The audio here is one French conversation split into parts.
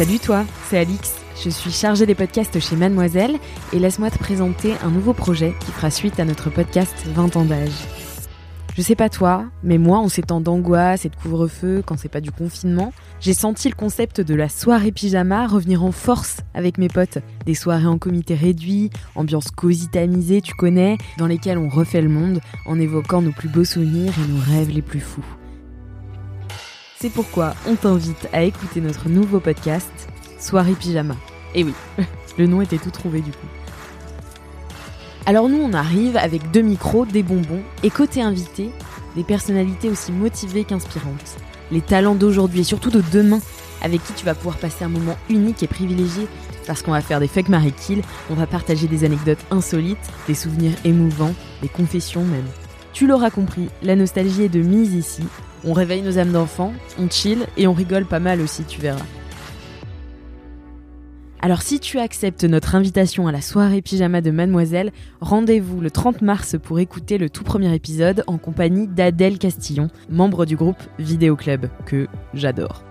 Salut toi, c'est Alix. Je suis chargée des podcasts chez Mademoiselle et laisse-moi te présenter un nouveau projet qui fera suite à notre podcast 20 ans d'âge. Je sais pas toi, mais moi, en ces temps d'angoisse et de couvre-feu, quand c'est pas du confinement, j'ai senti le concept de la soirée pyjama revenir en force avec mes potes. Des soirées en comité réduit, ambiance cosy tamisée, tu connais, dans lesquelles on refait le monde en évoquant nos plus beaux souvenirs et nos rêves les plus fous. C'est pourquoi on t'invite à écouter notre nouveau podcast, Soirée Pyjama. Et oui, le nom était tout trouvé du coup. Alors nous, on arrive avec deux micros, des bonbons, et côté invité, des personnalités aussi motivées qu'inspirantes. Les talents d'aujourd'hui et surtout de demain, avec qui tu vas pouvoir passer un moment unique et privilégié, parce qu'on va faire des fuck Marie on va partager des anecdotes insolites, des souvenirs émouvants, des confessions même. Tu l'auras compris, la nostalgie est de mise ici, on réveille nos âmes d'enfants, on chill et on rigole pas mal aussi, tu verras. Alors si tu acceptes notre invitation à la soirée pyjama de Mademoiselle, rendez-vous le 30 mars pour écouter le tout premier épisode en compagnie d'Adèle Castillon, membre du groupe Vidéo Club, que j'adore.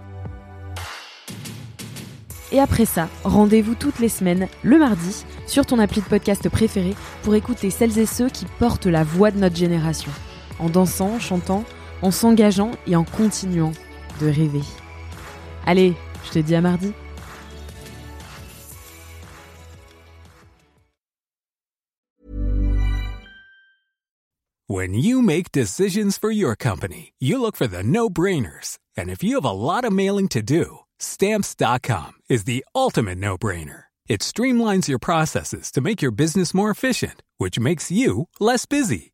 Et après ça, rendez-vous toutes les semaines, le mardi, sur ton appli de podcast préféré pour écouter celles et ceux qui portent la voix de notre génération. En dansant, chantant, en s'engageant et en continuant de rêver. Allez, je te dis à mardi. When you make decisions for your company, you look for the no-brainers. And if you have a lot of mailing to do, stamps.com is the ultimate no-brainer. It streamlines your processes to make your business more efficient, which makes you less busy.